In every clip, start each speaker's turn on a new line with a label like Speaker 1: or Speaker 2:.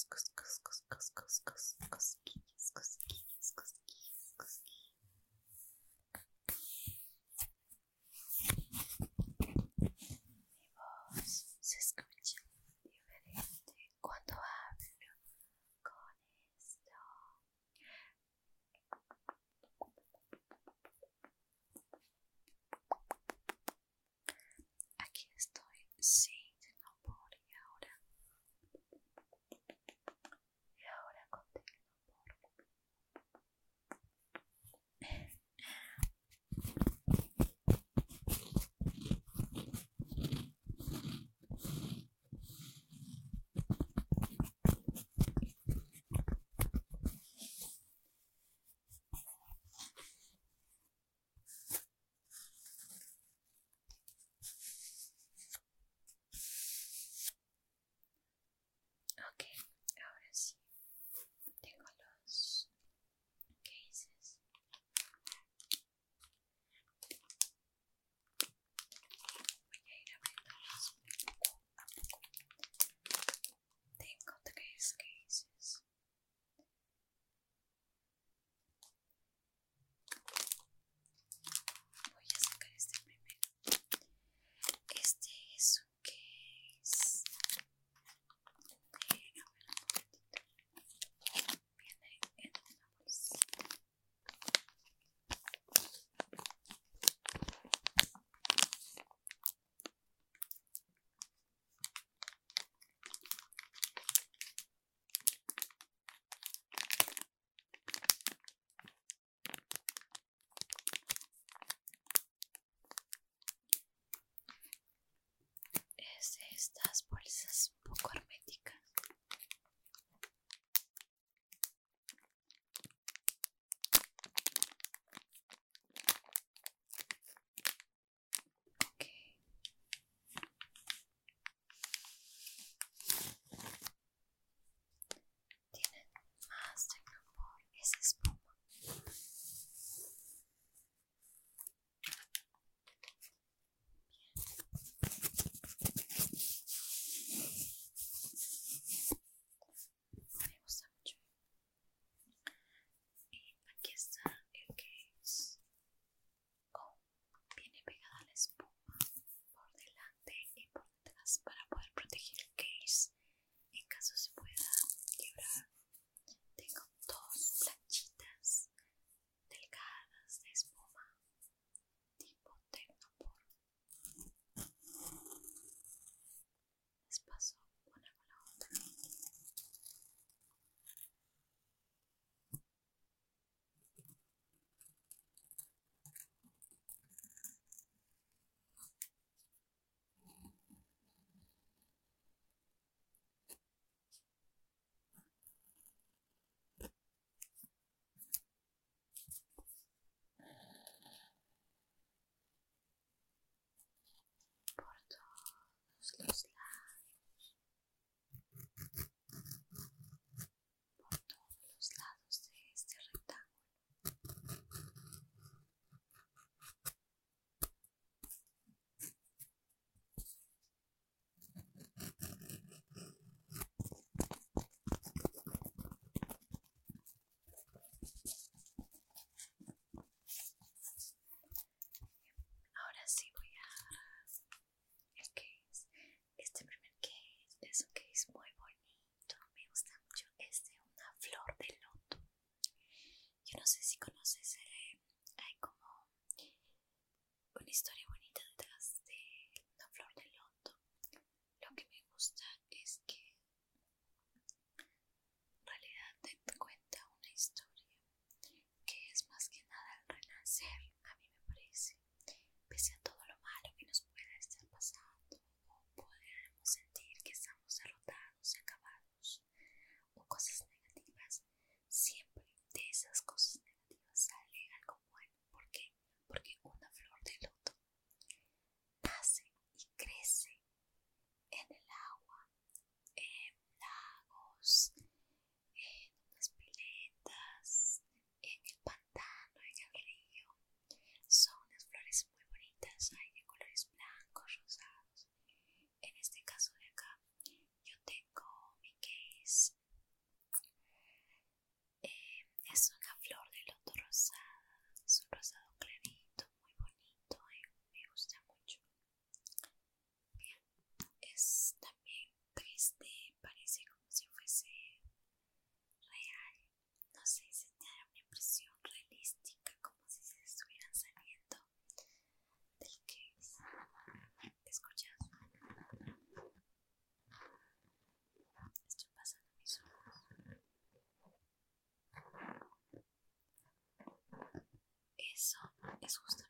Speaker 1: Ask estás
Speaker 2: todos les gusta.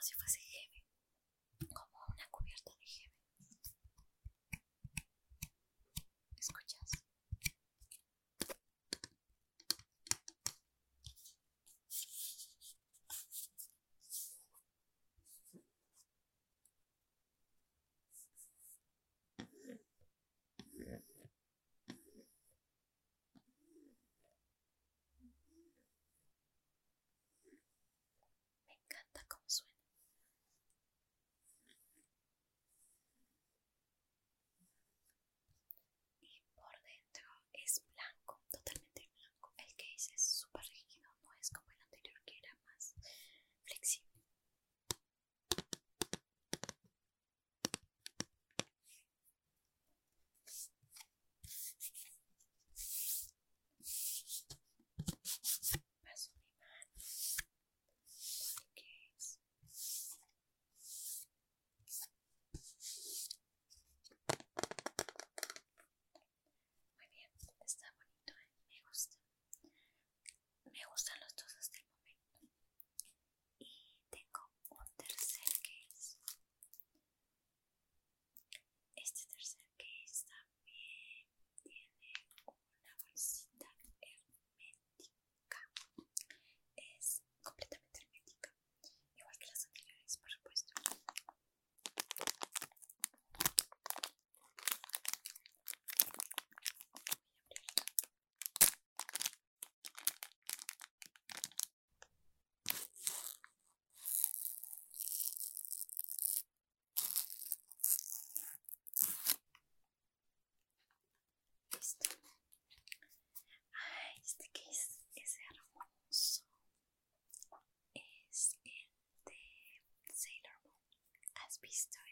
Speaker 2: si vous story.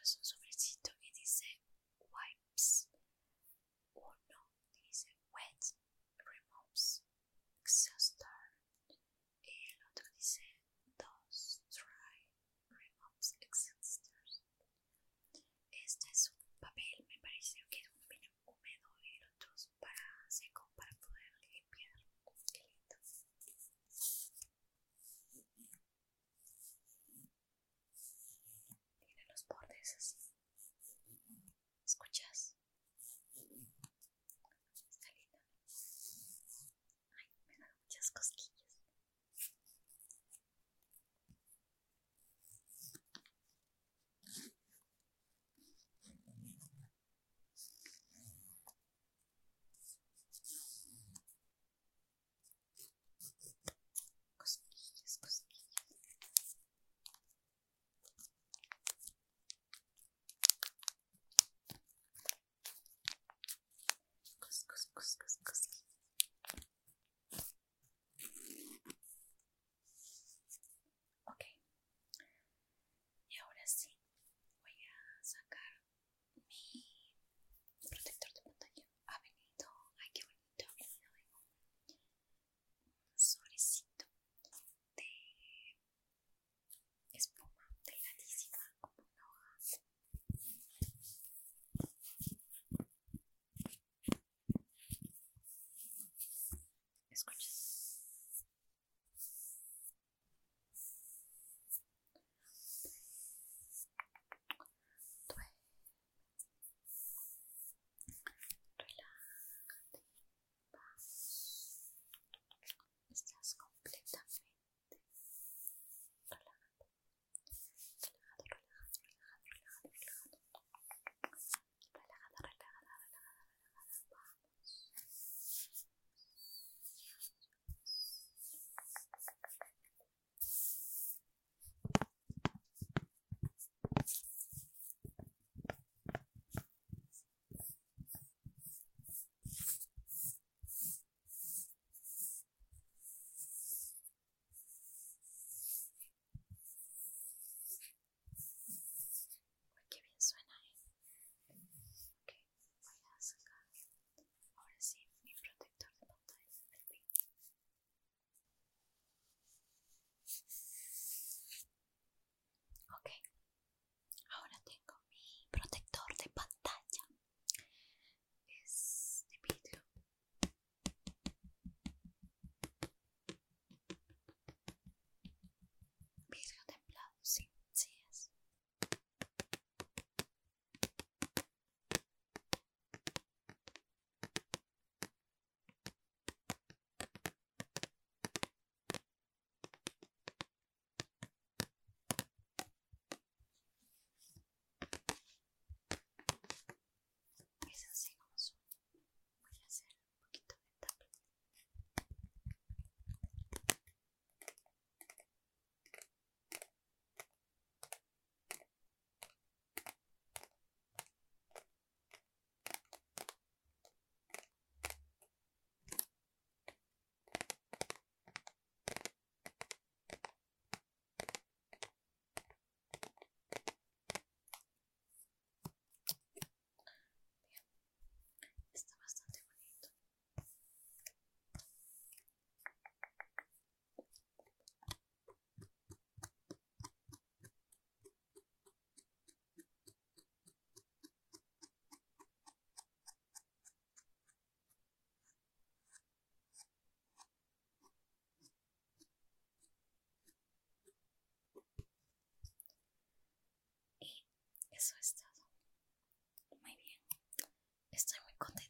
Speaker 2: cosas. Los Estoy muy contenta,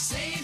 Speaker 3: Save